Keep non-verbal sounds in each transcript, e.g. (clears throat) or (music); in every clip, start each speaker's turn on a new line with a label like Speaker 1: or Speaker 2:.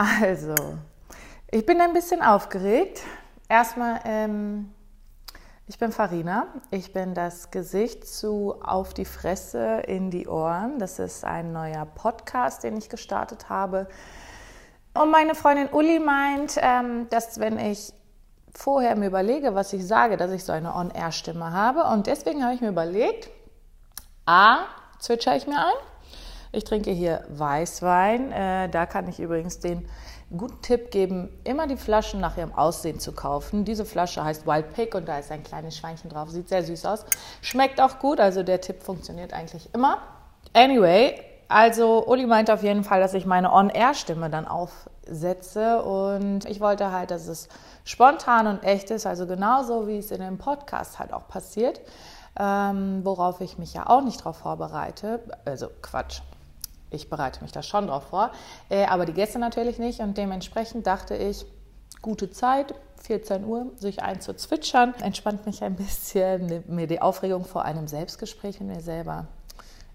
Speaker 1: Also, ich bin ein bisschen aufgeregt. Erstmal, ähm, ich bin Farina. Ich bin das Gesicht zu Auf die Fresse in die Ohren. Das ist ein neuer Podcast, den ich gestartet habe. Und meine Freundin Uli meint, ähm, dass wenn ich vorher mir überlege, was ich sage, dass ich so eine On-Air-Stimme habe. Und deswegen habe ich mir überlegt, A, zwitscher ich mir ein. Ich trinke hier Weißwein. Äh, da kann ich übrigens den guten Tipp geben, immer die Flaschen nach ihrem Aussehen zu kaufen. Diese Flasche heißt Wild Pig und da ist ein kleines Schweinchen drauf. Sieht sehr süß aus. Schmeckt auch gut, also der Tipp funktioniert eigentlich immer. Anyway, also Uli meinte auf jeden Fall, dass ich meine On-Air-Stimme dann aufsetze und ich wollte halt, dass es spontan und echt ist, also genauso wie es in dem Podcast halt auch passiert, ähm, worauf ich mich ja auch nicht drauf vorbereite. Also Quatsch, ich bereite mich da schon drauf vor, äh, aber die Gäste natürlich nicht. Und dementsprechend dachte ich, gute Zeit, 14 Uhr, sich einzuzwitschern, entspannt mich ein bisschen, mir die Aufregung vor einem Selbstgespräch mit mir selber.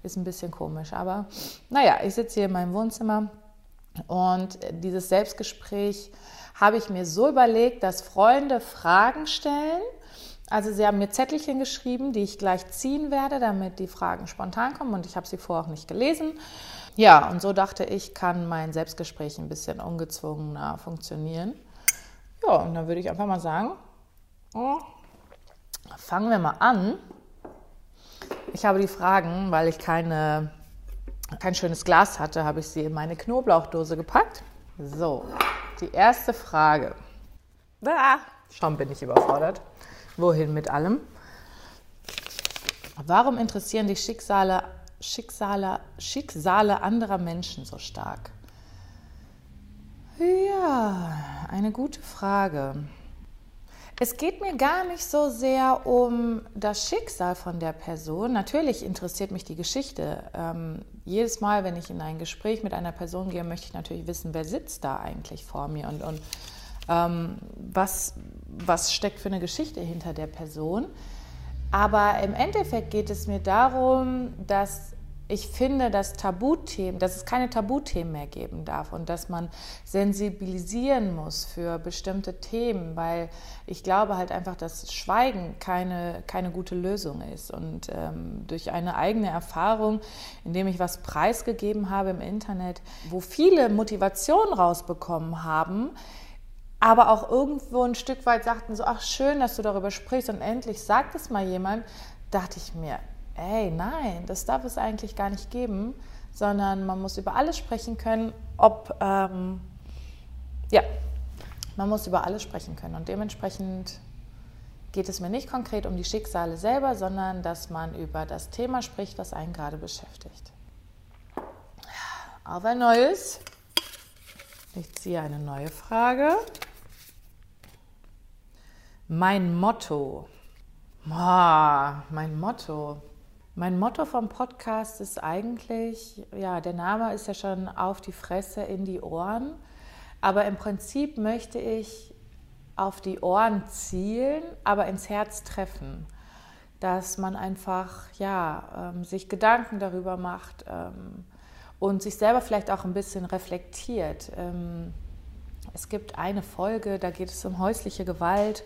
Speaker 1: Ist ein bisschen komisch, aber naja, ich sitze hier in meinem Wohnzimmer und dieses Selbstgespräch habe ich mir so überlegt, dass Freunde Fragen stellen. Also sie haben mir Zettelchen geschrieben, die ich gleich ziehen werde, damit die Fragen spontan kommen und ich habe sie vorher auch nicht gelesen. Ja, und so dachte ich, kann mein Selbstgespräch ein bisschen ungezwungener funktionieren. Ja, und dann würde ich einfach mal sagen, oh, fangen wir mal an. Ich habe die Fragen, weil ich keine, kein schönes Glas hatte, habe ich sie in meine Knoblauchdose gepackt. So, die erste Frage. Ah, schon bin ich überfordert. Wohin mit allem? Warum interessieren die Schicksale Schicksale, Schicksale anderer Menschen so stark? Ja, eine gute Frage. Es geht mir gar nicht so sehr um das Schicksal von der Person. Natürlich interessiert mich die Geschichte. Ähm, jedes Mal, wenn ich in ein Gespräch mit einer Person gehe, möchte ich natürlich wissen, wer sitzt da eigentlich vor mir und, und ähm, was, was steckt für eine Geschichte hinter der Person. Aber im Endeffekt geht es mir darum, dass ich finde, dass Tabuthemen, dass es keine Tabuthemen mehr geben darf und dass man sensibilisieren muss für bestimmte Themen, weil ich glaube halt einfach, dass Schweigen keine, keine gute Lösung ist. Und ähm, durch eine eigene Erfahrung, indem ich was preisgegeben habe im Internet, wo viele Motivation rausbekommen haben, aber auch irgendwo ein Stück weit sagten so, ach schön, dass du darüber sprichst und endlich sagt es mal jemand, dachte ich mir, ey, nein, das darf es eigentlich gar nicht geben, sondern man muss über alles sprechen können, ob, ähm, ja, man muss über alles sprechen können. Und dementsprechend geht es mir nicht konkret um die Schicksale selber, sondern dass man über das Thema spricht, was einen gerade beschäftigt. Auf ein neues. Ich ziehe eine neue Frage. Mein Motto. Boah, mein Motto. Mein Motto vom Podcast ist eigentlich, ja, der Name ist ja schon auf die Fresse, in die Ohren. Aber im Prinzip möchte ich auf die Ohren zielen, aber ins Herz treffen. Dass man einfach, ja, ähm, sich Gedanken darüber macht ähm, und sich selber vielleicht auch ein bisschen reflektiert. Ähm, es gibt eine Folge, da geht es um häusliche Gewalt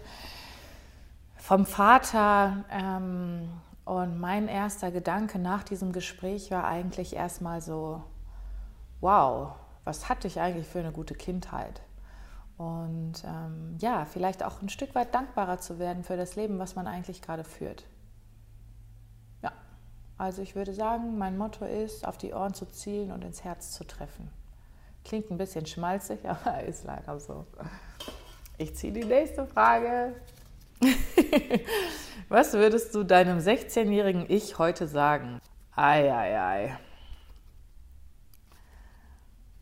Speaker 1: vom Vater. Ähm, und mein erster Gedanke nach diesem Gespräch war eigentlich erstmal so, wow, was hatte ich eigentlich für eine gute Kindheit? Und ähm, ja, vielleicht auch ein Stück weit dankbarer zu werden für das Leben, was man eigentlich gerade führt. Ja, also ich würde sagen, mein Motto ist, auf die Ohren zu zielen und ins Herz zu treffen. Klingt ein bisschen schmalzig, (laughs) aber ist leider so. Ich ziehe die nächste Frage. (laughs) Was würdest du deinem 16-jährigen Ich heute sagen? Ei, ei, ei.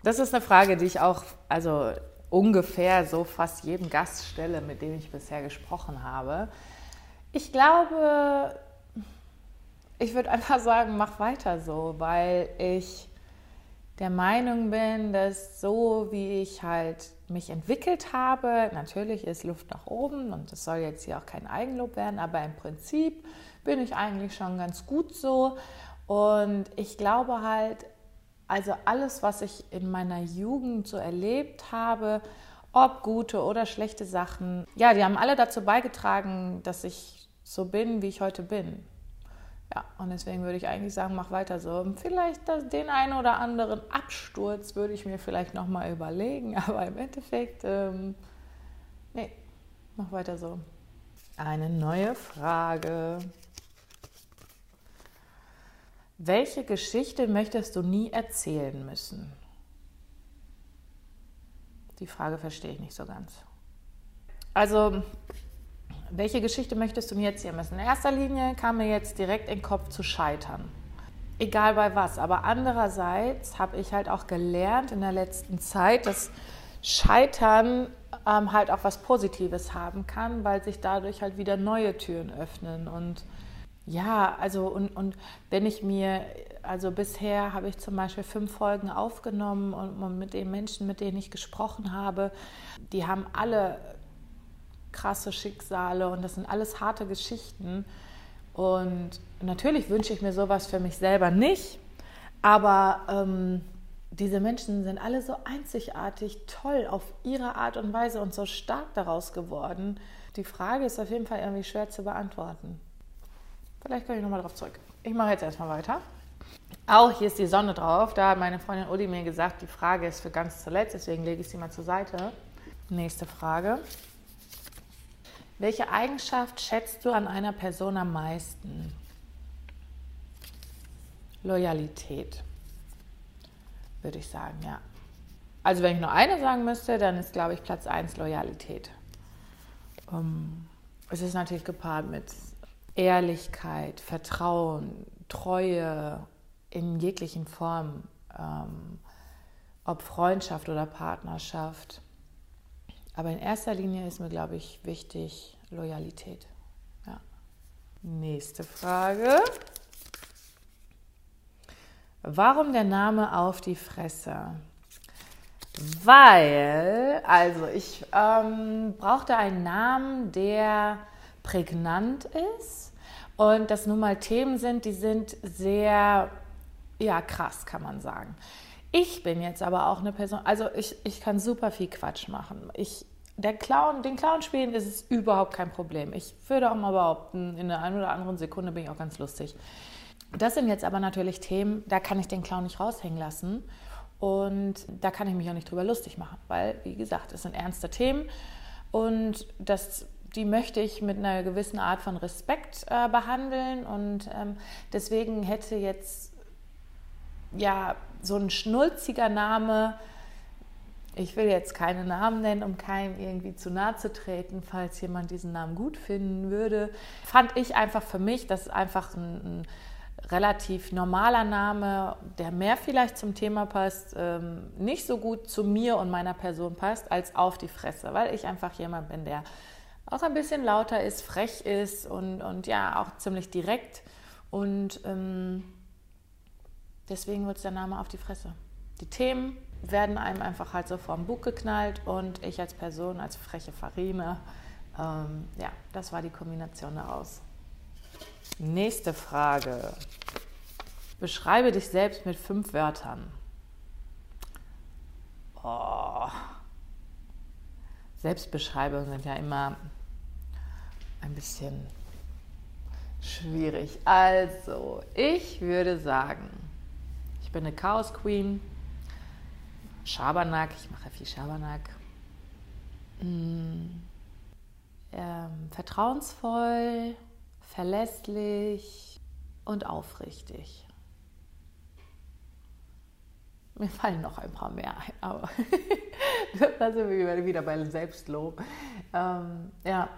Speaker 1: Das ist eine Frage, die ich auch, also ungefähr so fast jedem Gast stelle, mit dem ich bisher gesprochen habe. Ich glaube, ich würde einfach sagen, mach weiter so, weil ich der Meinung bin, dass so wie ich halt mich entwickelt habe, natürlich ist Luft nach oben und das soll jetzt hier auch kein Eigenlob werden, aber im Prinzip bin ich eigentlich schon ganz gut so und ich glaube halt, Also alles, was ich in meiner Jugend so erlebt habe, ob gute oder schlechte Sachen, ja, die haben alle dazu beigetragen, dass ich so bin, wie ich heute bin. Ja, und deswegen würde ich eigentlich sagen, mach weiter so. Vielleicht den einen oder anderen Absturz würde ich mir vielleicht nochmal überlegen, (laughs) aber im Endeffekt, ähm, nee, mach weiter so. Eine neue Frage. Welche Geschichte möchtest du nie erzählen müssen? Die Frage verstehe ich nicht so ganz. Also, welche Geschichte möchtest du mir erzählen müssen? In erster Linie kam mir jetzt direkt in den Kopf zu scheitern. Egal bei was. Aber andererseits habe ich halt auch gelernt in der letzten Zeit, dass Scheitern ähm, halt auch was Positives haben kann, weil sich dadurch halt wieder neue Türen öffnen. Und ja, also und, und wenn ich mir, also bisher habe ich zum Beispiel fünf Folgen aufgenommen und mit den Menschen, mit denen ich gesprochen habe, die haben alle krasse Schicksale und das sind alles harte Geschichten. Und natürlich wünsche ich mir sowas für mich selber nicht, aber ähm, diese Menschen sind alle so einzigartig, toll auf ihre Art und Weise und so stark daraus geworden. Die Frage ist auf jeden Fall irgendwie schwer zu beantworten. Vielleicht komme ich nochmal drauf zurück. Ich mache jetzt erstmal weiter. Auch hier ist die Sonne drauf. Da hat meine Freundin Uli mir gesagt, die Frage ist für ganz zuletzt, deswegen lege ich sie mal zur Seite. Nächste Frage. Welche Eigenschaft schätzt du an einer Person am meisten? Loyalität, würde ich sagen, ja. Also wenn ich nur eine sagen müsste, dann ist, glaube ich, Platz 1 Loyalität. Um, ähm, es ist natürlich gepaart mit Ehrlichkeit, Vertrauen, Treue in jeglichen Formen, ähm, ob Freundschaft oder Partnerschaft. Aber in erster Linie ist mir, glaube ich, wichtig Loyalität. Ja. Nächste Frage. Warum der Name auf die Fresse? Weil, also ich ähm, brauchte einen Namen, der prägnant ist und das nun mal Themen sind, die sind sehr, ja, krass, kann man sagen. Ich bin jetzt aber auch eine Person, also ich, ich kann super viel Quatsch machen. Ich, der Clown, den Clown spielen ist es überhaupt kein Problem. Ich würde auch mal behaupten, in der einen oder anderen Sekunde bin ich auch ganz lustig. Das sind jetzt aber natürlich Themen, da kann ich den Clown nicht raushängen lassen. Und da kann ich mich auch nicht drüber lustig machen, weil, wie gesagt, es sind ernste Themen und das, die möchte ich mit einer gewissen Art von Respekt äh, behandeln. Und ähm, deswegen hätte jetzt ja so ein schnulziger Name, ich will jetzt keine Namen nennen, um keinem irgendwie zu nahe zu treten, falls jemand diesen Namen gut finden würde, fand ich einfach für mich, das ist einfach ein, ein relativ normaler Name, der mehr vielleicht zum Thema passt, ähm, nicht so gut zu mir und meiner Person passt, als auf die Fresse, weil ich einfach jemand bin, der auch ein bisschen lauter ist, frech ist und, und ja, auch ziemlich direkt. Und ähm, Deswegen wird der Name auf die Fresse. Die Themen werden einem einfach halt so vor dem Bug geknallt und ich als Person, als freche Farine, ähm, ja, das war die Kombination daraus. Nächste Frage. Beschreibe dich selbst mit fünf Wörtern. Oh. Selbstbeschreibungen sind ja immer ein bisschen schwierig. Also, ich würde sagen, bin eine Chaos Queen. Schabernack, ich mache viel Schabernack. Mm, ähm, vertrauensvoll, verlässlich und aufrichtig. Mir fallen noch ein paar mehr ein, aber (laughs) da sind wir wieder bei Selbstlob. Ähm, ja,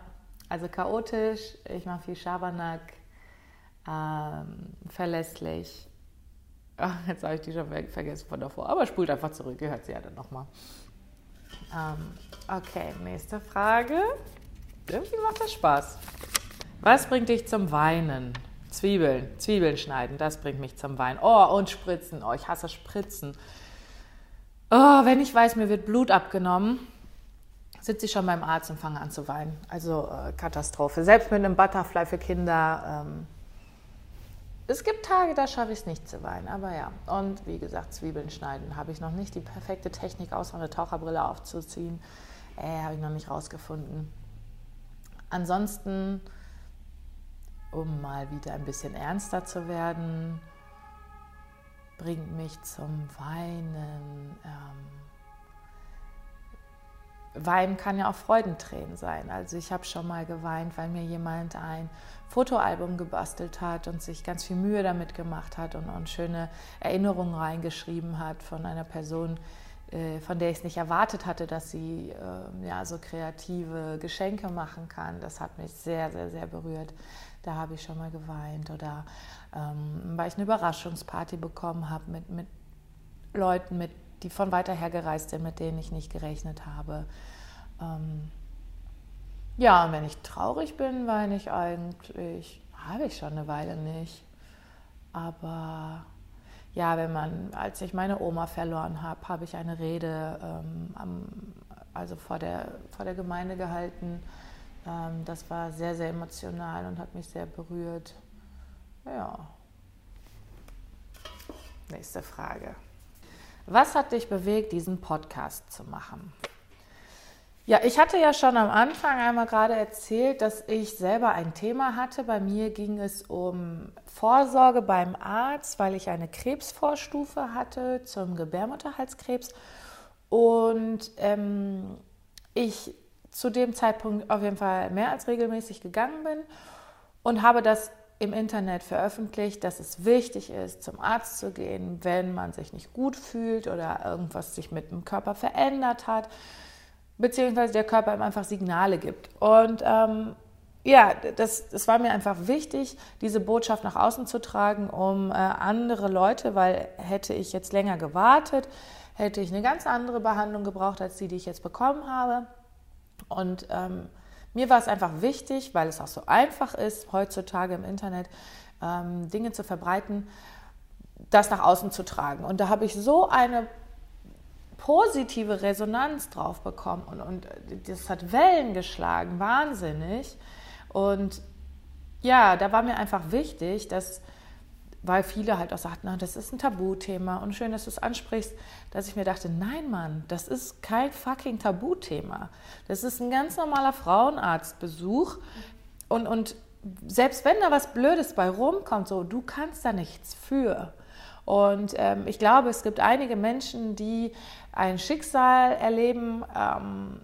Speaker 1: also chaotisch, ich mache viel Schabernack, ähm, verlässlich Ach, jetzt habe ich die schon vergessen von davor. Aber spult einfach zurück, ihr hört sie ja dann nochmal. Ähm, okay, nächste Frage. Irgendwie macht das Spaß. Was bringt dich zum Weinen? Zwiebeln, Zwiebeln schneiden, das bringt mich zum Weinen. Oh, und Spritzen. Oh, ich hasse Spritzen. Oh, wenn ich weiß, mir wird Blut abgenommen, sitze ich schon beim Arzt und fange an zu weinen. Also äh, Katastrophe. Selbst mit einem Butterfly für Kinder. Ähm, es gibt Tage, da schaffe ich es nicht zu weinen, aber ja. Und wie gesagt, Zwiebeln schneiden habe ich noch nicht die perfekte Technik, außer eine Taucherbrille aufzuziehen. Äh, habe ich noch nicht rausgefunden. Ansonsten, um mal wieder ein bisschen ernster zu werden, bringt mich zum Weinen. Ähm, Weinen kann ja auch Freudentränen sein. Also ich habe schon mal geweint, weil mir jemand ein Fotoalbum gebastelt hat und sich ganz viel Mühe damit gemacht hat und, und schöne Erinnerungen reingeschrieben hat von einer Person, äh, von der ich es nicht erwartet hatte, dass sie äh, ja, so kreative Geschenke machen kann. Das hat mich sehr, sehr, sehr berührt. Da habe ich schon mal geweint. Oder ähm, weil ich eine Überraschungsparty bekommen habe mit, mit Leuten, mit die von weiter her gereist sind, mit denen ich nicht gerechnet habe. Ähm ja, und wenn ich traurig bin, weine ich eigentlich, habe ich schon eine Weile nicht. Aber ja, wenn man, als ich meine Oma verloren habe, habe ich eine Rede ähm, am, also vor der, vor der Gemeinde gehalten. Ähm, das war sehr, sehr emotional und hat mich sehr berührt. Ja. Nächste Frage. Was hat dich bewegt, diesen Podcast zu machen? Ja, ich hatte ja schon am Anfang einmal gerade erzählt, dass ich selber ein Thema hatte. Bei mir ging es um Vorsorge beim Arzt, weil ich eine Krebsvorstufe hatte zum Gebärmutterhalskrebs. Und ähm, ich zu dem Zeitpunkt auf jeden Fall mehr als regelmäßig gegangen bin und habe das im Internet veröffentlicht, dass es wichtig ist, zum Arzt zu gehen, wenn man sich nicht gut fühlt oder irgendwas sich mit dem Körper verändert hat, beziehungsweise der Körper ihm einfach Signale gibt. Und ähm, ja, das, das war mir einfach wichtig, diese Botschaft nach außen zu tragen, um äh, andere Leute, weil hätte ich jetzt länger gewartet, hätte ich eine ganz andere Behandlung gebraucht als die, die ich jetzt bekommen habe. Und ähm, mir war es einfach wichtig, weil es auch so einfach ist, heutzutage im Internet ähm, Dinge zu verbreiten, das nach außen zu tragen. Und da habe ich so eine positive Resonanz drauf bekommen und, und das hat Wellen geschlagen, wahnsinnig. Und ja, da war mir einfach wichtig, dass weil viele halt auch sagten, das ist ein Tabuthema und schön, dass du es ansprichst, dass ich mir dachte, nein, Mann, das ist kein fucking Tabuthema. Das ist ein ganz normaler Frauenarztbesuch und, und selbst wenn da was Blödes bei rumkommt, so, du kannst da nichts für. Und ähm, ich glaube, es gibt einige Menschen, die ein Schicksal erleben, ähm,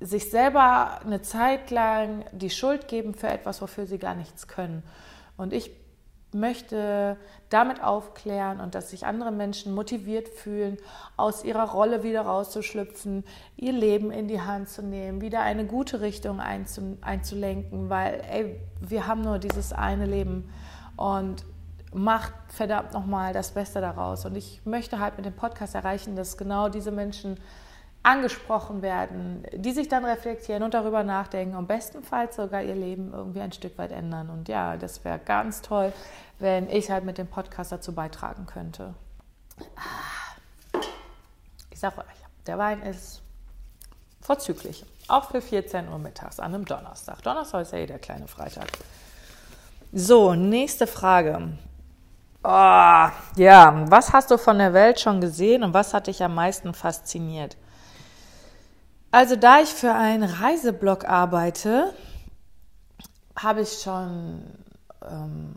Speaker 1: sich selber eine Zeit lang die Schuld geben für etwas, wofür sie gar nichts können. Und ich möchte damit aufklären und dass sich andere Menschen motiviert fühlen, aus ihrer Rolle wieder rauszuschlüpfen, ihr Leben in die Hand zu nehmen, wieder eine gute Richtung einzulenken, weil ey, wir haben nur dieses eine Leben und macht verdammt nochmal das Beste daraus. Und ich möchte halt mit dem Podcast erreichen, dass genau diese Menschen angesprochen werden, die sich dann reflektieren und darüber nachdenken und bestenfalls sogar ihr Leben irgendwie ein Stück weit ändern. Und ja, das wäre ganz toll, wenn ich halt mit dem Podcast dazu beitragen könnte. Ich sage euch, der Wein ist vorzüglich, auch für 14 Uhr mittags an einem Donnerstag. Donnerstag ist ja eh der kleine Freitag. So, nächste Frage. Oh, ja, was hast du von der Welt schon gesehen und was hat dich am meisten fasziniert? Also da ich für einen Reiseblog arbeite, habe ich schon ähm,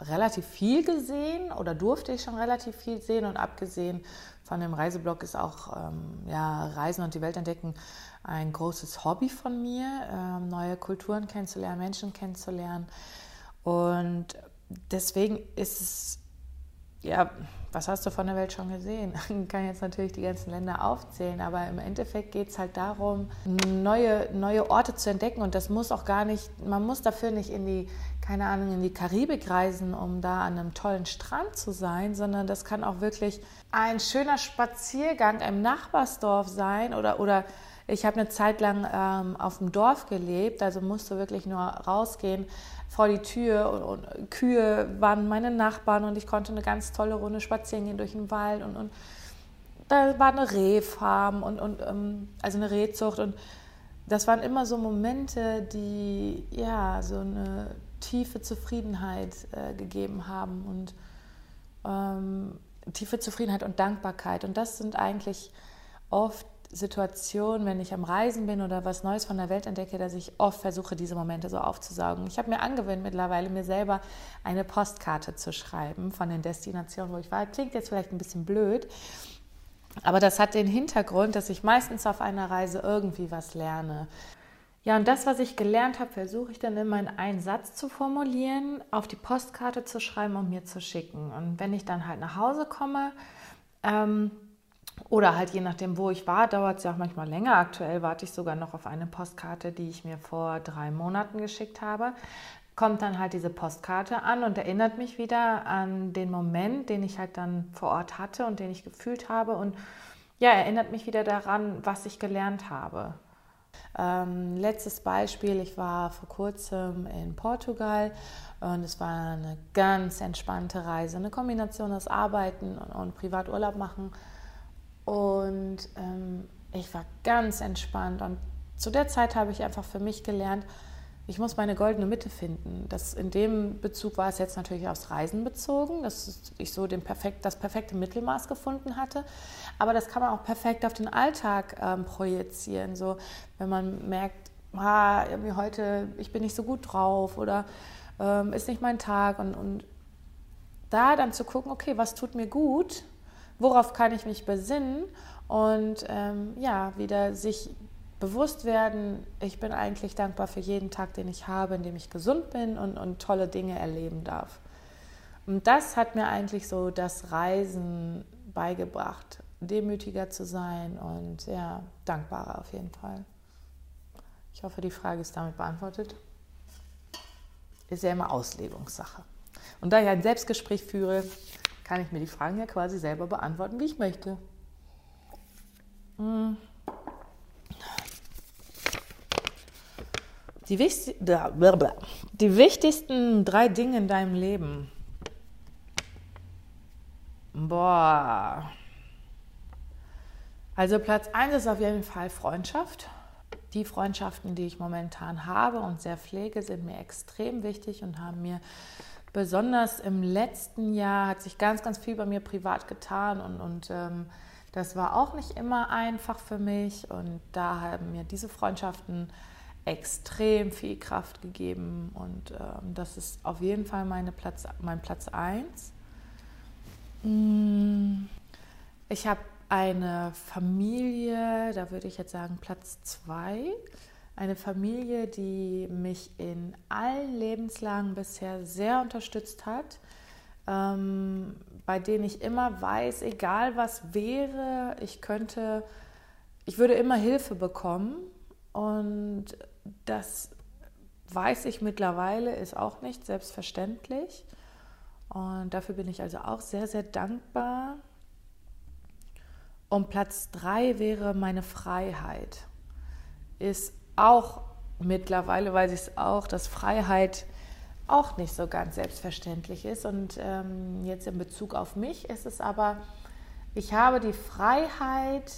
Speaker 1: relativ viel gesehen oder durfte ich schon relativ viel sehen und abgesehen von dem Reiseblog ist auch ähm, ja, Reisen und die Welt entdecken ein großes Hobby von mir, ähm, neue Kulturen kennenzulernen, Menschen kennenzulernen und deswegen ist es ja was hast du von der Welt schon gesehen? (laughs) Ich kann jetzt natürlich die ganzen Länder aufzählen, aber im Endeffekt geht es halt darum, neue, neue Orte zu entdecken und das muss auch gar nicht, man muss dafür nicht in die, keine Ahnung, in die Karibik reisen, um da an einem tollen Strand zu sein, sondern das kann auch wirklich ein schöner Spaziergang im Nachbarsdorf sein oder, oder ich habe eine Zeit lang ähm, auf dem Dorf gelebt, also musste wirklich nur rausgehen vor die Tür und, und, Kühe waren meine Nachbarn und ich konnte eine ganz tolle Runde spazieren gehen durch den Wald und, und da war eine Rehfarm und, und ähm, also eine Rehzucht und das waren immer so Momente, die ja so eine tiefe Zufriedenheit äh, gegeben haben und ähm, tiefe Zufriedenheit und Dankbarkeit. Und das sind eigentlich oft Situationen, wenn ich am Reisen bin oder was Neues von der Welt entdecke, dass ich oft versuche, diese Momente so aufzusaugen. Ich habe mir angewöhnt, mittlerweile mir selber eine Postkarte zu schreiben von den Destinationen, wo ich war. Klingt jetzt vielleicht ein bisschen blöd, aber das hat den Hintergrund, dass ich meistens auf einer Reise irgendwie was lerne. Ja, und das, was ich gelernt habe, versuche ich dann immer in einen Satz zu formulieren, auf die Postkarte zu schreiben und mir zu schicken. Und wenn ich dann halt nach Hause komme, ähm, oder halt je nachdem, wo ich war, dauert es ja auch manchmal länger. Aktuell warte ich sogar noch auf eine Postkarte, die ich mir vor drei Monaten geschickt habe. Kommt dann halt diese Postkarte an und erinnert mich wieder an den Moment, den ich halt dann vor Ort hatte und den ich gefühlt habe. Und ja, erinnert mich wieder daran, was ich gelernt habe. Ähm, letztes Beispiel, ich war vor kurzem in Portugal und es war eine ganz entspannte Reise, eine Kombination aus Arbeiten und, und Privaturlaub machen. Und ähm, ich war ganz entspannt und zu der Zeit habe ich einfach für mich gelernt, ich muss meine goldene Mitte finden. Das, in dem Bezug war es jetzt natürlich aufs Reisen bezogen, dass ich so den perfekt, das perfekte Mittelmaß gefunden hatte. Aber das kann man auch perfekt auf den Alltag ähm, projizieren. So, wenn man merkt, ah, irgendwie heute, ich bin nicht so gut drauf oder ähm, ist nicht mein Tag. Und, und da dann zu gucken, okay, was tut mir gut, worauf kann ich mich besinnen und ähm, ja, wieder sich bewusst werden, ich bin eigentlich dankbar für jeden Tag, den ich habe, in dem ich gesund bin und, und tolle Dinge erleben darf. Und das hat mir eigentlich so das Reisen beigebracht, demütiger zu sein und ja, dankbarer auf jeden Fall. Ich hoffe, die Frage ist damit beantwortet. Ist ja immer Auslegungssache. Und da ich ein Selbstgespräch führe, kann ich mir die Fragen ja quasi selber beantworten, wie ich möchte. Hm. Die, die wichtigsten drei Dinge in deinem Leben. Boah. Also Platz 1 ist auf jeden Fall Freundschaft. Die Freundschaften, die ich momentan habe und sehr pflege, sind mir extrem wichtig und haben mir besonders im letzten Jahr hat sich ganz, ganz viel bei mir privat getan und, und ähm, das war auch nicht immer einfach für mich und da haben mir diese Freundschaften extrem viel Kraft gegeben und ähm, das ist auf jeden Fall meine Platz, mein Platz 1. Mm, ich habe eine Familie, da würde ich jetzt sagen Platz 2. Eine Familie, die mich in allen Lebenslagen bisher sehr unterstützt hat, ähm, bei denen ich immer weiß, egal was wäre, ich könnte, ich würde immer Hilfe bekommen und das weiß ich mittlerweile, ist auch nicht selbstverständlich. Und dafür bin ich also auch sehr, sehr dankbar. Und Platz drei wäre meine Freiheit. Ist auch mittlerweile weiß ich es auch, dass Freiheit auch nicht so ganz selbstverständlich ist. Und ähm, jetzt in Bezug auf mich ist es aber, ich habe die Freiheit,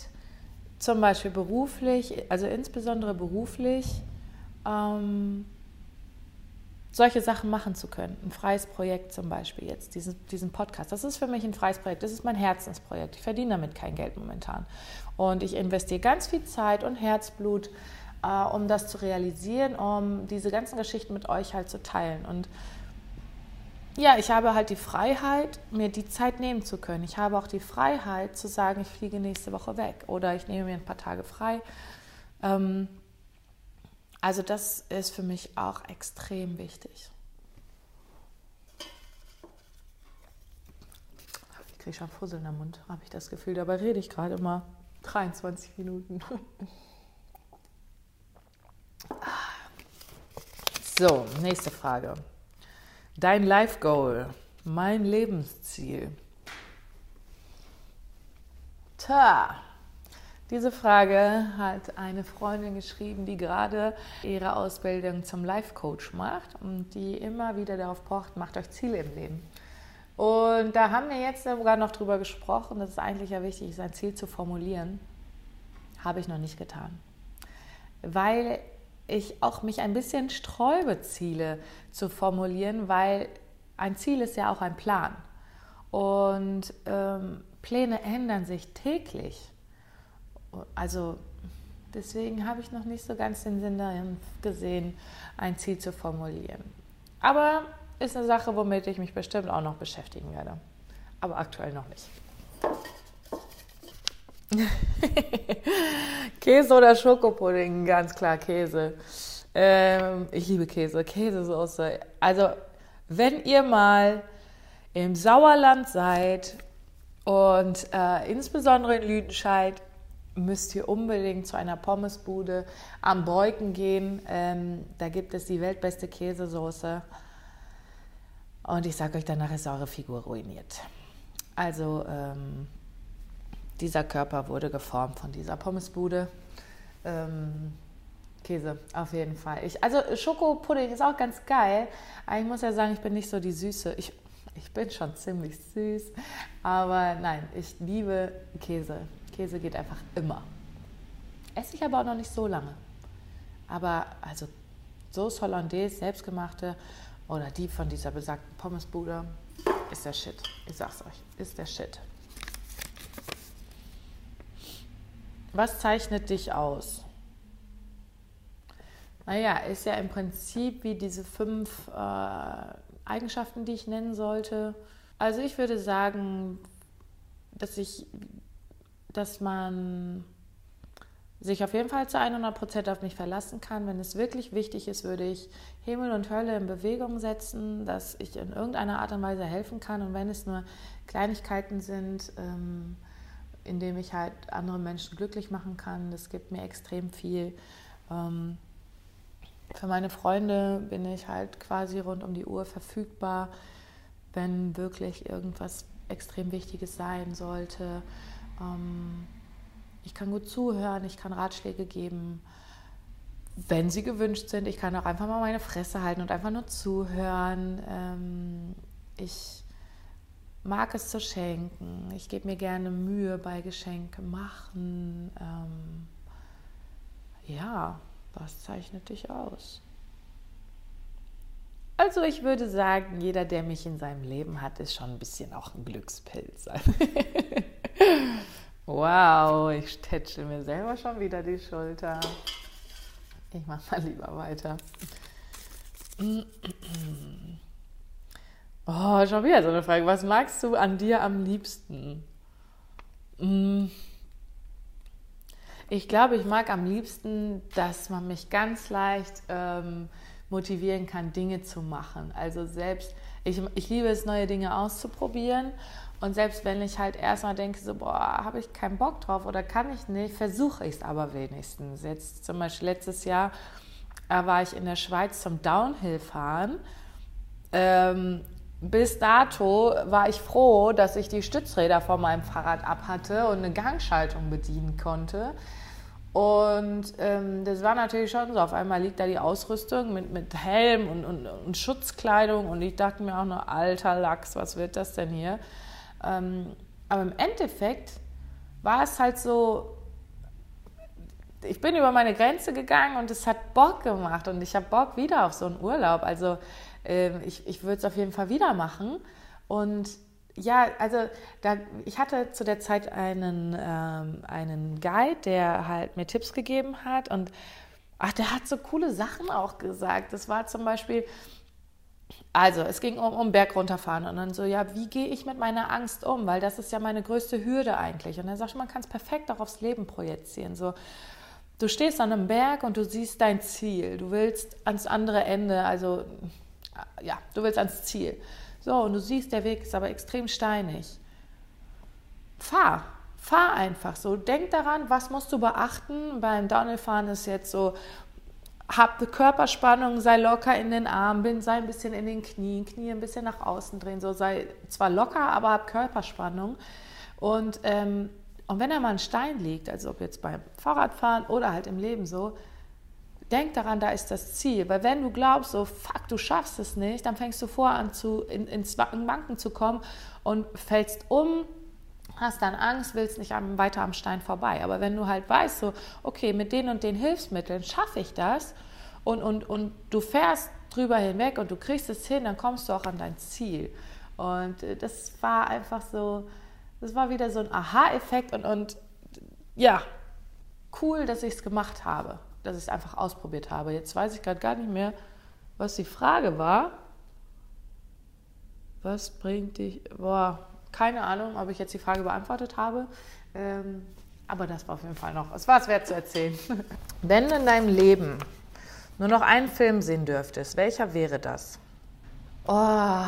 Speaker 1: zum Beispiel beruflich, also insbesondere beruflich, ähm, solche Sachen machen zu können. Ein freies Projekt zum Beispiel jetzt, diesen, diesen Podcast. Das ist für mich ein freies Projekt, das ist mein Herzensprojekt. Ich verdiene damit kein Geld momentan. Und ich investiere ganz viel Zeit und Herzblut, äh, um das zu realisieren, um diese ganzen Geschichten mit euch halt zu teilen. Und ja, ich habe halt die Freiheit, mir die Zeit nehmen zu können. Ich habe auch die Freiheit zu sagen, ich fliege nächste Woche weg oder ich nehme mir ein paar Tage frei. Ähm, also das ist für mich auch extrem wichtig. Ich kriege schon Fussel im Mund, habe ich das Gefühl. Dabei rede ich gerade mal 23 Minuten. (laughs) So, nächste Frage. Dein Life Goal, mein Lebensziel. Tja, diese Frage hat eine Freundin geschrieben, die gerade ihre Ausbildung zum Life Coach macht und die immer wieder darauf pocht, macht euch Ziele im Leben. Und da haben wir jetzt sogar noch drüber gesprochen, dass es eigentlich ja wichtig ist, ein Ziel zu formulieren. Habe ich noch nicht getan. Weil ich auch mich ein bisschen sträube, Ziele zu formulieren, weil ein Ziel ist ja auch ein Plan. Und ähm, Pläne ändern sich täglich. Also deswegen habe ich noch nicht so ganz den Sinn darin gesehen, ein Ziel zu formulieren. Aber ist eine Sache, womit ich mich bestimmt auch noch beschäftigen werde. Aber aktuell noch nicht. (laughs) Käse oder Schokopudding? Ganz klar Käse. Ähm, ich liebe Käse, Käsesoße. Also, wenn ihr mal im Sauerland seid und äh, insbesondere in Lüdenscheid, müsst ihr unbedingt zu einer Pommesbude am Beuken gehen. Ähm, da gibt es die weltbeste Käsesoße. Und ich sage euch, danach ist eure Figur ruiniert. Also ähm, dieser Körper wurde geformt von dieser Pommesbude. Ähm, Käse, auf jeden Fall. Ich, also Schokopudding ist auch ganz geil. Aber ich muss ja sagen, ich bin nicht so die Süße. Ich, ich bin schon ziemlich süß. Aber nein, ich liebe Käse. Käse geht einfach immer. Esse ich aber auch noch nicht so lange. Aber also Sauce Hollandaise, selbstgemachte oder die von dieser besagten Pommesbude, ist der Shit. Ich sag's euch, ist der Shit. Was zeichnet dich aus? Naja, ist ja im Prinzip wie diese fünf äh, Eigenschaften, die ich nennen sollte. Also ich würde sagen, dass ich, dass man sich auf jeden Fall zu 100 Prozent auf mich verlassen kann. Wenn es wirklich wichtig ist, würde ich Himmel und Hölle in Bewegung setzen, dass ich in irgendeiner Art und Weise helfen kann. Und wenn es nur Kleinigkeiten sind, ähm, indem ich halt andere Menschen glücklich machen kann, das gibt mir extrem viel. Ähm, für meine Freunde bin ich halt quasi rund um die Uhr verfügbar, wenn wirklich irgendwas extrem Wichtiges sein sollte. Ähm, ich kann gut zuhören, ich kann Ratschläge geben, wenn sie gewünscht sind. Ich kann auch einfach mal meine Fresse halten und einfach nur zuhören. Ähm, ich mag es zu schenken. Ich gebe mir gerne Mühe bei Geschenke machen. Ähm, ja, was zeichnet dich aus? Also ich würde sagen, jeder, der mich in seinem Leben hat, ist schon ein bisschen auch ein Glückspilz. (laughs) wow, ich tätschel mir selber schon wieder die Schulter. Ich mache mal lieber weiter. (clears throat) Oh, schon wieder so eine Frage. Was magst du an dir am liebsten? Mm. Ich glaube, ich mag am liebsten, dass man mich ganz leicht ähm, motivieren kann, Dinge zu machen. Also selbst, ich, ich liebe es, neue Dinge auszuprobieren. Und selbst wenn ich halt erstmal denke, so, boah, habe ich keinen Bock drauf oder kann ich nicht, versuche ich es aber wenigstens. Jetzt zum Beispiel letztes Jahr äh, war ich in der Schweiz zum Downhill-Fahren. Ähm, bis dato war ich froh, dass ich die Stützräder von meinem Fahrrad ab hatte und eine Gangschaltung bedienen konnte. Und ähm, das war natürlich schon so. Auf einmal liegt da die Ausrüstung mit, mit Helm und, und, und Schutzkleidung und ich dachte mir auch nur, alter Lachs, was wird das denn hier? Ähm, aber im Endeffekt war es halt so, ich bin über meine Grenze gegangen und es hat Bock gemacht und ich habe Bock wieder auf so einen Urlaub. Also äh, ich, ich würde es auf jeden Fall wieder machen. Und ja, also da, ich hatte zu der Zeit einen, ähm, einen Guide, der halt mir Tipps gegeben hat und ach, der hat so coole Sachen auch gesagt. Das war zum Beispiel, also es ging um, um Berg runterfahren und dann so, ja, wie gehe ich mit meiner Angst um? Weil das ist ja meine größte Hürde eigentlich. Und er sagt, man kann es perfekt auch aufs Leben projizieren. So, du stehst an einem Berg und du siehst dein Ziel. Du willst ans andere Ende, also ja, du willst ans Ziel. So, und du siehst, der Weg ist aber extrem steinig. Fahr, fahr einfach so. Denk daran, was musst du beachten. Beim Downhillfahren ist jetzt so, hab Körperspannung, sei locker in den Armen, sei ein bisschen in den Knien, Knie ein bisschen nach außen drehen, so sei zwar locker, aber hab Körperspannung. Und, ähm, und wenn da mal ein Stein liegt, also ob jetzt beim Fahrradfahren oder halt im Leben so, Denk daran, da ist das Ziel. Weil wenn du glaubst, so, fuck, du schaffst es nicht, dann fängst du vor an, zu, in, ins Wanken zu kommen und fällst um, hast dann Angst, willst nicht am, weiter am Stein vorbei. Aber wenn du halt weißt, so, okay, mit den und den Hilfsmitteln schaffe ich das und, und, und du fährst drüber hinweg und du kriegst es hin, dann kommst du auch an dein Ziel. Und äh, das war einfach so, das war wieder so ein Aha-Effekt und, und ja, cool, dass ich es gemacht habe, dass ich es einfach ausprobiert habe. Jetzt weiß ich gerade gar nicht mehr, was die Frage war. Was bringt dich? Boah, keine Ahnung, ob ich jetzt die Frage beantwortet habe. Ähm, aber das war auf jeden Fall noch, es war es wert zu erzählen. (laughs) Wenn du in deinem Leben nur noch einen Film sehen dürftest, welcher wäre das? Oh.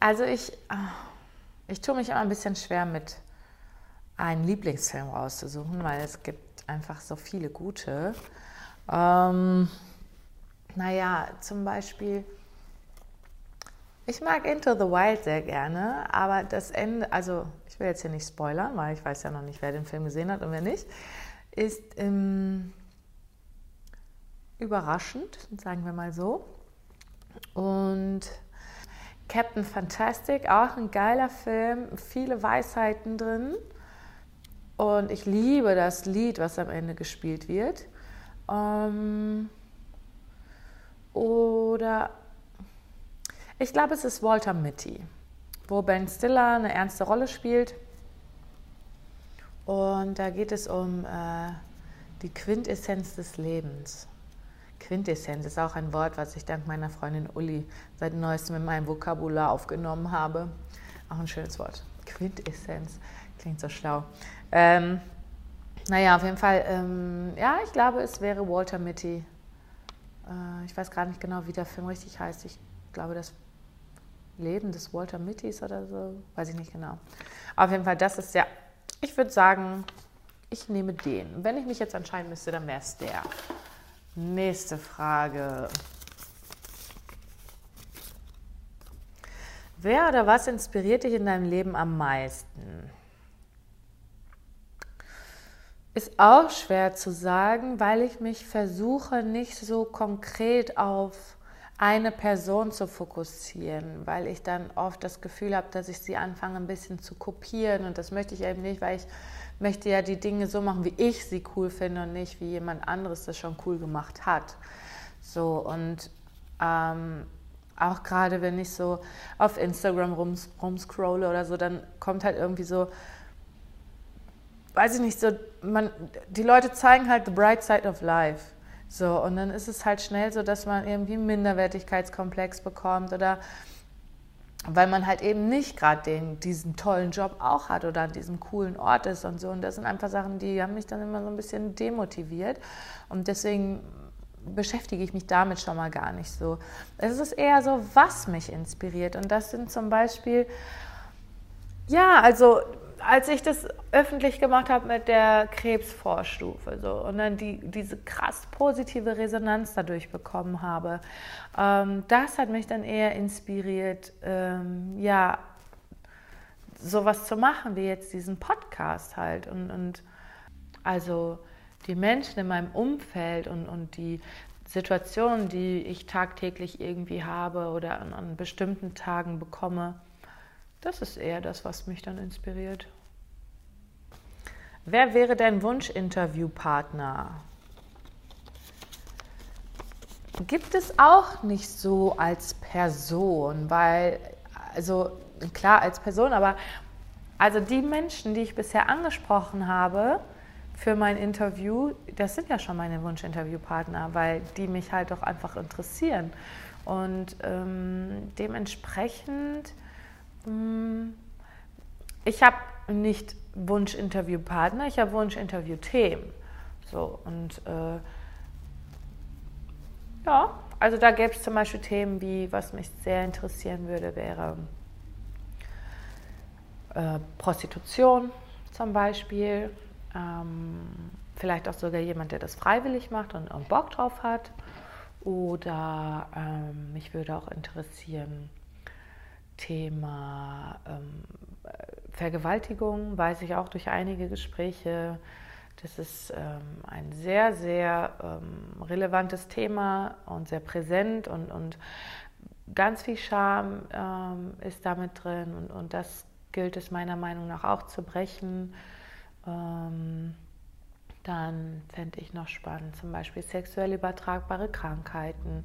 Speaker 1: Also ich, ich tue mich immer ein bisschen schwer mit einen Lieblingsfilm rauszusuchen, weil es gibt einfach so viele gute. Ähm, naja, zum Beispiel, ich mag Into the Wild sehr gerne, aber das Ende, also ich will jetzt hier nicht spoilern, weil ich weiß ja noch nicht, wer den Film gesehen hat und wer nicht, ist ähm, überraschend, sagen wir mal so. Und Captain Fantastic, auch ein geiler Film, viele Weisheiten drin. Und ich liebe das Lied, was am Ende gespielt wird. Ähm, oder ich glaube, es ist Walter Mitty, wo Ben Stiller eine ernste Rolle spielt. Und da geht es um äh, die Quintessenz des Lebens. Quintessenz ist auch ein Wort, was ich dank meiner Freundin Uli seit neuestem in meinem Vokabular aufgenommen habe. Auch ein schönes Wort. Quintessenz. Klingt so schlau. Ähm, naja, auf jeden Fall, ähm, ja, ich glaube, es wäre Walter Mitty. Äh, ich weiß gar nicht genau, wie der Film richtig heißt. Ich glaube, das Leben des Walter Mittys oder so, weiß ich nicht genau. Auf jeden Fall, das ist ja, ich würde sagen, ich nehme den. Wenn ich mich jetzt entscheiden müsste, dann wäre es der. Nächste Frage. Wer oder was inspiriert dich in deinem Leben am meisten? Ist auch schwer zu sagen, weil ich mich versuche, nicht so konkret auf eine Person zu fokussieren, weil ich dann oft das Gefühl habe, dass ich sie anfange ein bisschen zu kopieren und das möchte ich eben nicht, weil ich möchte ja die Dinge so machen, wie ich sie cool finde und nicht, wie jemand anderes das schon cool gemacht hat. So und ähm, auch gerade wenn ich so auf Instagram rums, rumscrolle oder so, dann kommt halt irgendwie so weiß ich nicht, so, man, die Leute zeigen halt the bright side of life. So, und dann ist es halt schnell so, dass man irgendwie einen Minderwertigkeitskomplex bekommt oder weil man halt eben nicht gerade diesen tollen Job auch hat oder an diesem coolen Ort ist und so. Und das sind einfach Sachen, die haben mich dann immer so ein bisschen demotiviert. Und deswegen beschäftige ich mich damit schon mal gar nicht so. Es ist eher so, was mich inspiriert. Und das sind zum Beispiel, ja, also als ich das öffentlich gemacht habe mit der Krebsvorstufe so, und dann die, diese krass positive Resonanz dadurch bekommen habe, ähm, das hat mich dann eher inspiriert, ähm, ja, sowas zu machen wie jetzt diesen Podcast halt. Und, und also die Menschen in meinem Umfeld und, und die Situationen, die ich tagtäglich irgendwie habe oder an, an bestimmten Tagen bekomme, das ist eher das, was mich dann inspiriert. Wer wäre dein Wunschinterviewpartner? Gibt es auch nicht so als Person, weil, also klar als Person, aber also die Menschen, die ich bisher angesprochen habe für mein Interview, das sind ja schon meine Wunschinterviewpartner, weil die mich halt doch einfach interessieren. Und ähm, dementsprechend ich habe nicht Wunsch-Interviewpartner, ich habe Wunsch-Interview-Themen. So, und äh, ja, also da gäbe es zum Beispiel Themen wie, was mich sehr interessieren würde, wäre äh, Prostitution zum Beispiel. Ähm, vielleicht auch sogar jemand, der das freiwillig macht und, und Bock drauf hat. Oder ähm, mich würde auch interessieren, Thema ähm, Vergewaltigung, weiß ich auch durch einige Gespräche. Das ist ähm, ein sehr, sehr ähm, relevantes Thema und sehr präsent und, und ganz viel Scham ähm, ist damit drin und, und das gilt es meiner Meinung nach auch zu brechen. Ähm, Dann fände ich noch spannend zum Beispiel sexuell übertragbare Krankheiten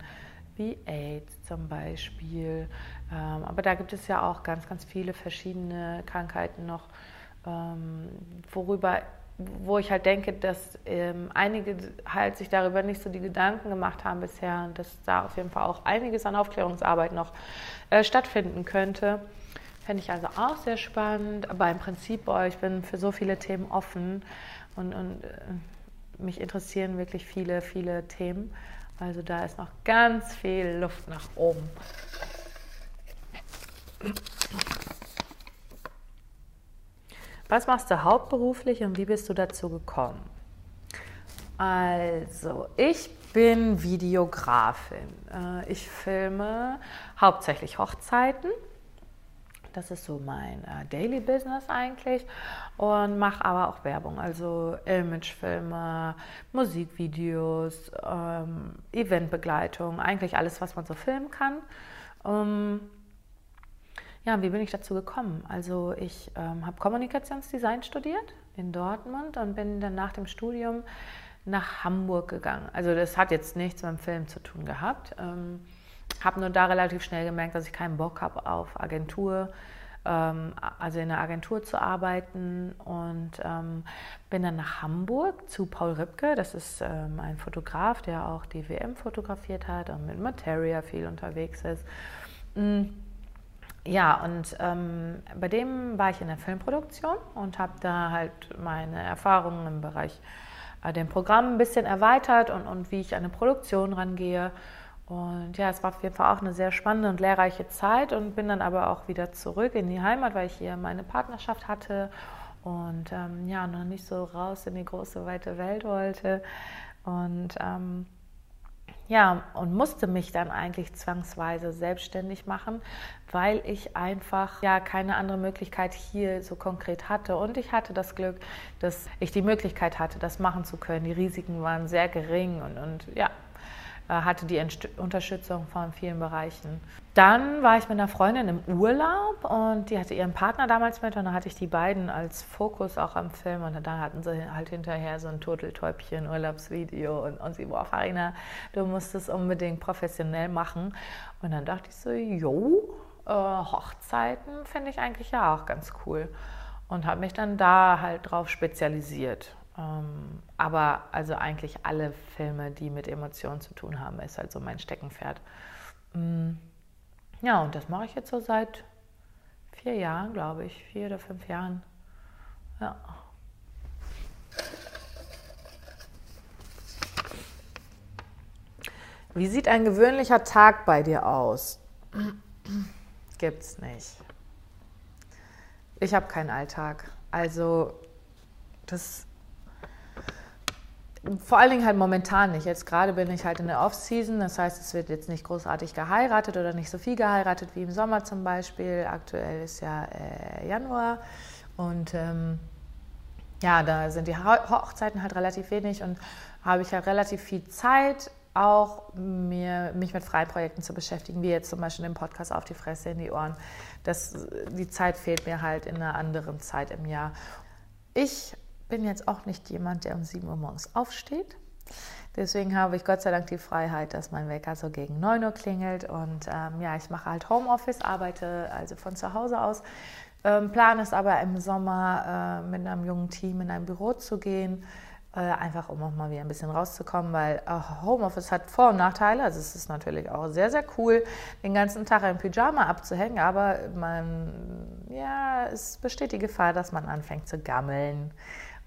Speaker 1: wie AIDS zum Beispiel. Ähm, aber da gibt es ja auch ganz, ganz viele verschiedene Krankheiten noch, ähm, worüber wo ich halt denke, dass ähm, einige halt sich darüber nicht so die Gedanken gemacht haben bisher und dass da auf jeden Fall auch einiges an Aufklärungsarbeit noch äh, stattfinden könnte. Fände ich also auch sehr spannend, aber im Prinzip, boah, ich bin für so viele Themen offen und, und äh, mich interessieren wirklich viele, viele Themen. Also da ist noch ganz viel Luft nach oben. Was machst du hauptberuflich und wie bist du dazu gekommen? Also, ich bin Videografin. Äh, ich filme hauptsächlich Hochzeiten. Das ist so mein äh, Daily Business eigentlich und mache aber auch Werbung, also Imagefilme, Musikvideos, ähm, Eventbegleitung, eigentlich alles, was man so filmen kann. Ähm, ja, wie bin ich dazu gekommen? Also ich ähm, habe Kommunikationsdesign studiert in Dortmund und bin dann nach dem Studium nach Hamburg gegangen. Also das hat jetzt nichts mit dem Film zu tun gehabt. Ähm, habe nur da relativ schnell gemerkt, dass ich keinen Bock habe auf Agentur, ähm, also in einer Agentur zu arbeiten und ähm, bin dann nach Hamburg zu Paul Ripke. Das ist ähm, ein Fotograf, der auch die WM fotografiert hat und mit Materia viel unterwegs ist. Mhm ja, und ähm, bei dem war ich in der Filmproduktion und habe da halt meine Erfahrungen im Bereich äh, dem Programm ein bisschen erweitert und, und wie ich an eine Produktion rangehe. Und ja, es war auf jeden Fall auch eine sehr spannende und lehrreiche Zeit und bin dann aber auch wieder zurück in die Heimat, weil ich hier meine Partnerschaft hatte und ähm, ja, noch nicht so raus in die große, weite Welt wollte. Und ähm, ja, und musste mich dann eigentlich zwangsweise selbstständig machen, weil ich einfach ja keine andere Möglichkeit hier so konkret hatte. Und ich hatte das Glück, dass ich die Möglichkeit hatte, das machen zu können. Die Risiken waren sehr gering und, und ja, hatte die Unterstützung von vielen Bereichen. Dann war ich mit einer Freundin im Urlaub und die hatte ihren Partner damals mit und dann hatte ich die beiden als Fokus auch am Film und dann hatten sie halt hinterher so ein Turteltäubchen Urlaubsvideo und, und sie, boah Farina, du musst es unbedingt professionell machen. Und dann dachte ich so, jo, äh, Hochzeiten finde ich eigentlich ja auch ganz cool und habe mich dann da halt drauf spezialisiert. Ähm, aber also eigentlich alle Filme, die mit Emotionen zu tun haben, ist halt so mein Steckenpferd. Mm, ja, und das mache ich jetzt so seit vier Jahren, glaube ich, vier oder fünf Jahren. Ja. Wie sieht ein gewöhnlicher Tag bei dir aus? (clears throat) Gibt's nicht. Ich habe keinen Alltag. Also das vor allen Dingen halt momentan nicht. Jetzt gerade bin ich halt in der Off-Season, das heißt, es wird jetzt nicht großartig geheiratet oder nicht so viel geheiratet wie im Sommer zum Beispiel. Aktuell ist ja äh, Januar und ähm, ja, da sind die Hochzeiten halt relativ wenig und habe ich halt relativ viel Zeit, auch mir, mich mit Freiprojekten zu beschäftigen, wie jetzt zum Beispiel den Podcast auf die Fresse in die Ohren. Das, die Zeit fehlt mir halt in einer anderen Zeit im Jahr. Ich bin jetzt auch nicht jemand, der um 7 Uhr morgens aufsteht. Deswegen habe ich Gott sei Dank die Freiheit, dass mein Wecker so gegen 9 Uhr klingelt. Und ähm, ja, ich mache halt Homeoffice, arbeite also von zu Hause aus. Ähm, Plan ist aber im Sommer äh, mit einem jungen Team in ein Büro zu gehen, äh, einfach um auch mal wieder ein bisschen rauszukommen, weil äh, Homeoffice hat Vor- und Nachteile. Also es ist natürlich auch sehr, sehr cool, den ganzen Tag im Pyjama abzuhängen, aber man, ja, es besteht die Gefahr, dass man anfängt zu gammeln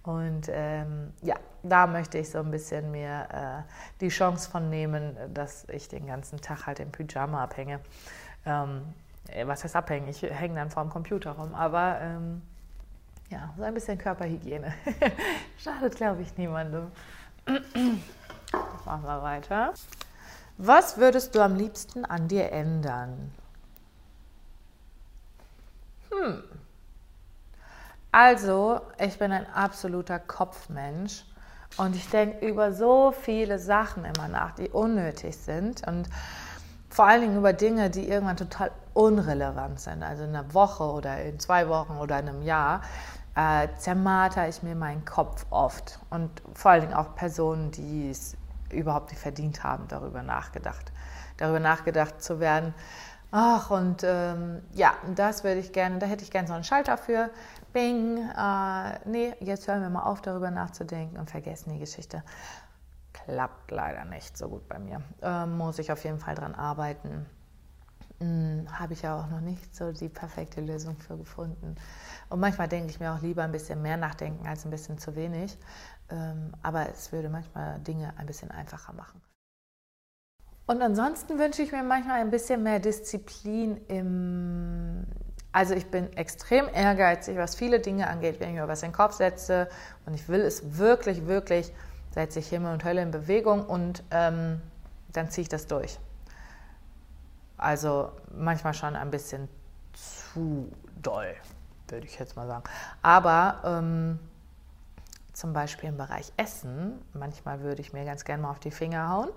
Speaker 1: und ähm, ja, da möchte ich so ein bisschen mir äh, die Chance von nehmen, dass ich den ganzen Tag halt im Pyjama abhänge. Ähm, äh, was heißt abhängen? Ich hänge dann vor dem Computer rum, aber ähm, ja, so ein bisschen Körperhygiene. (laughs) Schadet, glaube ich, niemandem. (clears throat) Machen wir weiter. Was würdest du am liebsten an dir ändern? Hm. Also, ich bin ein absoluter Kopfmensch und ich denke über so viele Sachen immer nach, die unnötig sind und vor allen Dingen über Dinge, die irgendwann total unrelevant sind, also in einer Woche oder in zwei Wochen oder in einem Jahr. äh, zermarter ich mir meinen Kopf oft. Und vor allen Dingen auch Personen, die es überhaupt nicht verdient haben, darüber nachgedacht. Darüber nachgedacht zu werden. Ach, und ähm, ja, das würde ich gerne, da hätte ich gerne so einen Schalter für. Bing, äh, nee, jetzt hören wir mal auf, darüber nachzudenken und vergessen die Geschichte. Klappt leider nicht so gut bei mir. Ähm, muss ich auf jeden Fall dran arbeiten. Hm, Habe ich ja auch noch nicht so die perfekte Lösung für gefunden. Und manchmal denke ich mir auch lieber ein bisschen mehr nachdenken als ein bisschen zu wenig. Ähm, aber es würde manchmal Dinge ein bisschen einfacher machen. Und ansonsten wünsche ich mir manchmal ein bisschen mehr Disziplin im. Also ich bin extrem ehrgeizig, was viele Dinge angeht, wenn ich mir was in den Kopf setze und ich will es wirklich, wirklich, setze ich Himmel und Hölle in Bewegung und ähm, dann ziehe ich das durch. Also manchmal schon ein bisschen zu doll, würde ich jetzt mal sagen. Aber ähm, zum Beispiel im Bereich Essen, manchmal würde ich mir ganz gerne mal auf die Finger hauen,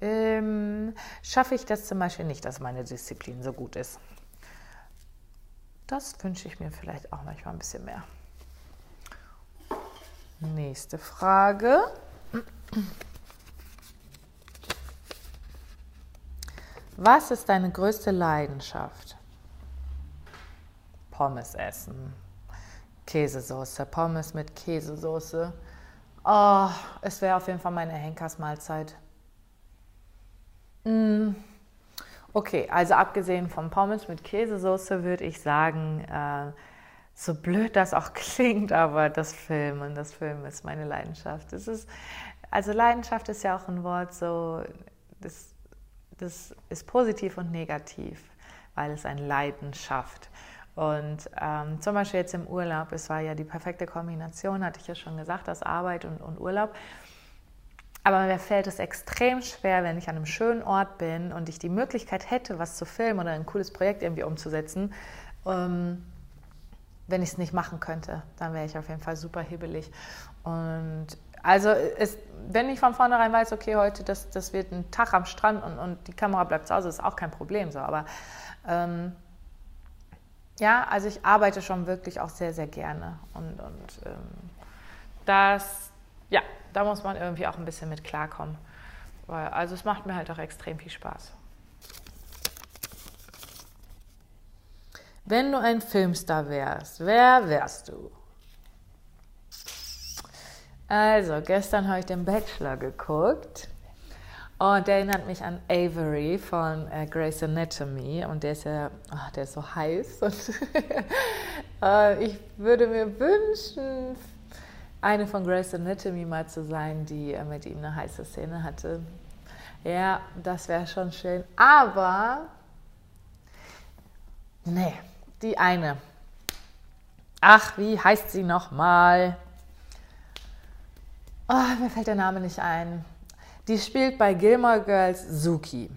Speaker 1: ähm, schaffe ich das zum Beispiel nicht, dass meine Disziplin so gut ist. Das wünsche ich mir vielleicht auch manchmal ein bisschen mehr. Nächste Frage. Was ist deine größte Leidenschaft? Pommes essen. Käsesoße, Pommes mit Käsesoße. Oh, es wäre auf jeden Fall meine Henkersmahlzeit. Mm. Okay, also abgesehen von Pommes mit Käsesoße würde ich sagen, äh, so blöd das auch (laughs) klingt, aber das Filmen, das Filmen ist meine Leidenschaft. Das ist, also Leidenschaft ist ja auch ein Wort so, das, das ist positiv und negativ, weil es ein Leiden schafft. Und ähm, zum Beispiel jetzt im Urlaub, es war ja die perfekte Kombination, hatte ich ja schon gesagt, aus Arbeit und, und Urlaub. Aber mir fällt es extrem schwer, wenn ich an einem schönen Ort bin und ich die Möglichkeit hätte, was zu filmen oder ein cooles Projekt irgendwie umzusetzen. Ähm, wenn ich es nicht machen könnte, dann wäre ich auf jeden Fall super hibbelig. Und also es, wenn ich von vornherein weiß, okay, heute das, das wird ein Tag am Strand und, und die Kamera bleibt zu Hause, ist auch kein Problem so. Aber ähm, ja, also ich arbeite schon wirklich auch sehr, sehr gerne. Und, und ähm, das, da muss man irgendwie auch ein bisschen mit klarkommen. Weil, also es macht mir halt auch extrem viel Spaß. Wenn du ein Filmstar wärst, wer wärst du? Also, gestern habe ich den Bachelor geguckt und der erinnert mich an Avery von äh, Grey's Anatomy und der ist ja, oh, der ist so heiß und (laughs) äh, ich würde mir wünschen, eine von Grey's Anatomy mal zu sein, die äh, mit ihm eine heiße Szene hatte. Ja, das wäre schon schön. Aber, nee, die eine. Ach, wie heißt sie nochmal? Oh, mir fällt der Name nicht ein. Die spielt bei Gilmore Girls Suki.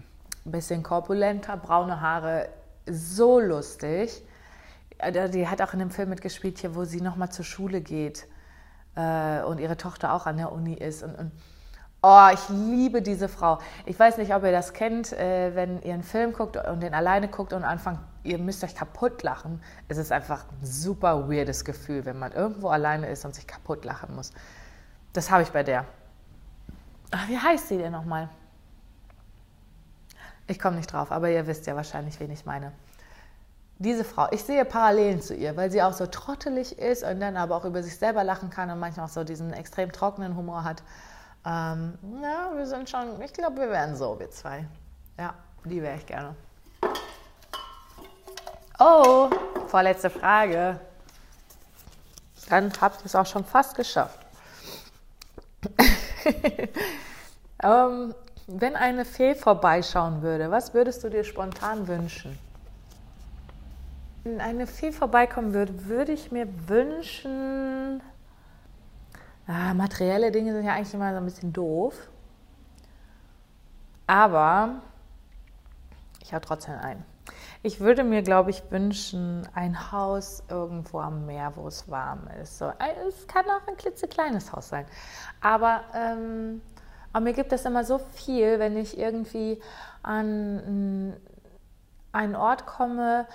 Speaker 1: Bisschen korpulenter, braune Haare, so lustig. Äh, die hat auch in dem Film mitgespielt, hier, wo sie nochmal zur Schule geht äh, und ihre Tochter auch an der Uni ist. Und, und, oh, ich liebe diese Frau. Ich weiß nicht, ob ihr das kennt, äh, wenn ihr einen Film guckt und den alleine guckt und anfangt, ihr müsst euch kaputt lachen. Es ist einfach ein super weirdes Gefühl, wenn man irgendwo alleine ist und sich kaputt lachen muss. Das habe ich bei der. Ach, wie heißt sie denn nochmal? Ich komme nicht drauf, aber ihr wisst ja wahrscheinlich, wen ich meine diese Frau, ich sehe Parallelen zu ihr, weil sie auch so trottelig ist und dann aber auch über sich selber lachen kann und manchmal auch so diesen extrem trockenen Humor hat. Ähm, ja, wir sind schon, ich glaube, wir wären so, wir zwei. Ja, die wäre ich gerne. Oh, vorletzte Frage. Dann habt ihr es auch schon fast geschafft. (laughs) ähm, wenn eine Fee vorbeischauen würde, was würdest du dir spontan wünschen? Eine Fee vorbeikommen würde, würde ich mir wünschen, ah, materielle Dinge sind ja eigentlich immer so ein bisschen doof. Aber ich habe trotzdem ein. Ich würde mir, glaube ich, wünschen, ein Haus irgendwo am Meer, wo es warm ist. So, es kann auch ein klitzekleines Haus sein. Aber, ähm, aber mir gibt es immer so viel, wenn ich irgendwie an einen Ort komme,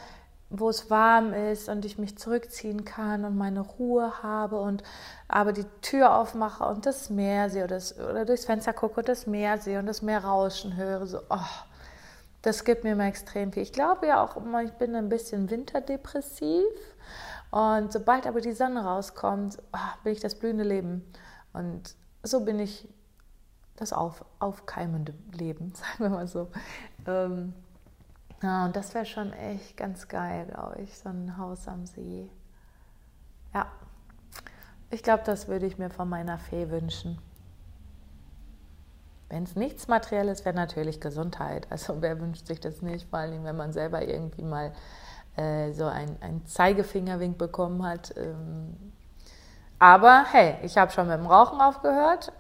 Speaker 1: wo es warm ist und ich mich zurückziehen kann und meine Ruhe habe und aber die Tür aufmache und das Meer sehe oder, das, oder durchs Fenster gucke und das Meer sehe und das Meer rauschen höre, so, oh, das gibt mir immer extrem viel. Ich glaube ja auch immer, ich bin ein bisschen winterdepressiv und sobald aber die Sonne rauskommt, oh, bin ich das blühende Leben und so bin ich das auf, aufkeimende Leben, (laughs) sagen wir mal so. Ähm, ja, und das wäre schon echt ganz geil, glaube ich, so ein Haus am See. Ja, ich glaube, das würde ich mir von meiner Fee wünschen. Wenn es nichts Materielles wäre, natürlich Gesundheit. Also (laughs) wer wünscht sich das nicht, vor allem wenn man selber irgendwie mal äh, so einen Zeigefingerwink bekommen hat. Ähm. Aber hey, ich habe schon mit dem Rauchen aufgehört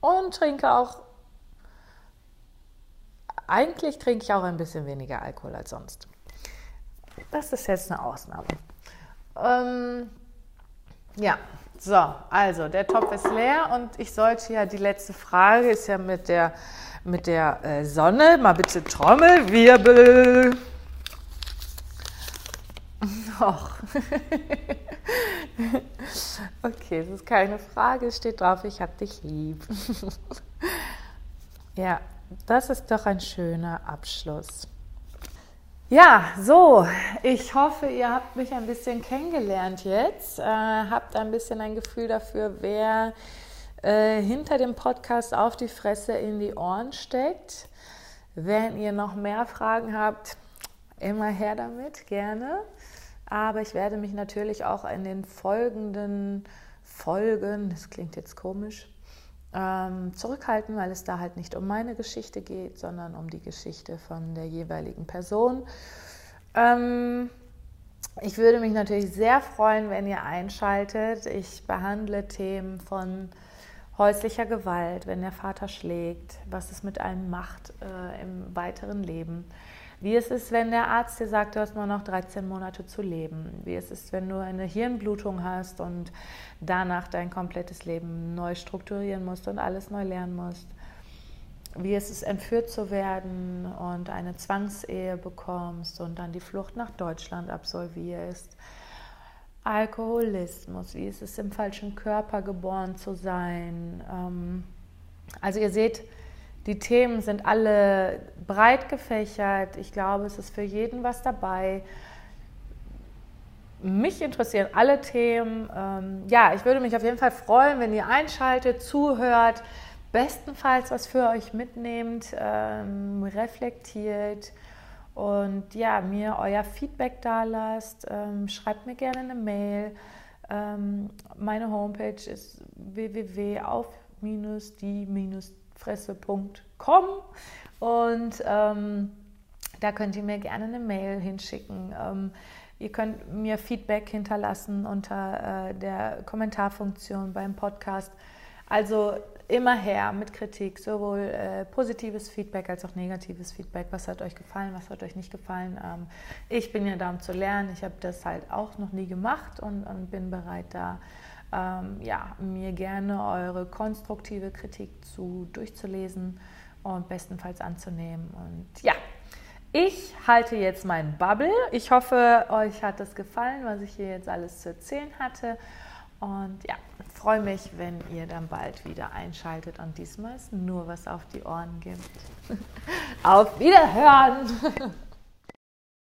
Speaker 1: und trinke auch eigentlich trinke ich auch ein bisschen weniger Alkohol als sonst. Das ist jetzt eine Ausnahme. Ähm, ja, so, also der Topf ist leer und ich sollte ja, die letzte Frage ist ja mit der, mit der äh, Sonne. Mal bitte Trommelwirbel. Och. (laughs) okay, das ist keine Frage, steht drauf, ich hab dich lieb. (laughs) ja, das ist doch ein schöner Abschluss. Ja, so, ich hoffe, ihr habt mich ein bisschen kennengelernt jetzt, äh, habt ein bisschen ein Gefühl dafür, wer äh, hinter dem Podcast auf die Fresse in die Ohren steckt. Wenn ihr noch mehr Fragen habt, immer her damit, gerne. Aber ich werde mich natürlich auch in den folgenden Folgen, das klingt jetzt komisch, ähm, zurückhalten, weil es da halt nicht um meine Geschichte geht, sondern um die Geschichte von der jeweiligen Person. Ähm, ich würde mich natürlich sehr freuen, wenn ihr einschaltet. Ich behandle Themen von häuslicher Gewalt, wenn der Vater schlägt, was es mit einem macht äh, im weiteren Leben. Wie es ist, wenn der Arzt dir sagt, du hast nur noch 13 Monate zu leben. Wie es ist, wenn du eine Hirnblutung hast und danach dein komplettes Leben neu strukturieren musst und alles neu lernen musst. Wie es ist, entführt zu werden und eine Zwangsehe bekommst und dann die Flucht nach Deutschland absolvierst. Alkoholismus, wie es ist, im falschen Körper geboren zu sein. Ähm, also ihr seht, die Themen sind alle breit gefächert. Ich glaube, es ist für jeden was dabei. Mich interessieren alle Themen. Ähm, ja, ich würde mich auf jeden Fall freuen, wenn ihr einschaltet, zuhört, bestenfalls was für euch mitnehmt, ähm, reflektiert und ja, mir euer Feedback da lasst. Ähm, schreibt mir gerne eine Mail. meine Homepage ist www.auf-die- fresse.com und ähm, da könnt ihr mir gerne eine Mail hinschicken. Ähm, ihr könnt mir Feedback hinterlassen unter äh, der Kommentarfunktion beim Podcast. Also immer her mit Kritik, sowohl äh, positives Feedback als auch negatives Feedback. Was hat euch gefallen, was hat euch nicht gefallen? Ähm, ich bin ja da, um zu lernen. Ich habe das halt auch noch nie gemacht und, und bin bereit, da ähm, ja, mir gerne eure konstruktive Kritik zu durchzulesen und bestenfalls anzunehmen. Und ja, ich halte jetzt meinen Bubble. Ich hoffe, euch hat es gefallen, was ich hier jetzt alles zu erzählen hatte. Und ja, freue mich, wenn ihr dann bald wieder einschaltet und diesmal es nur was auf die Ohren gibt. (laughs) auf Wiederhören! (laughs)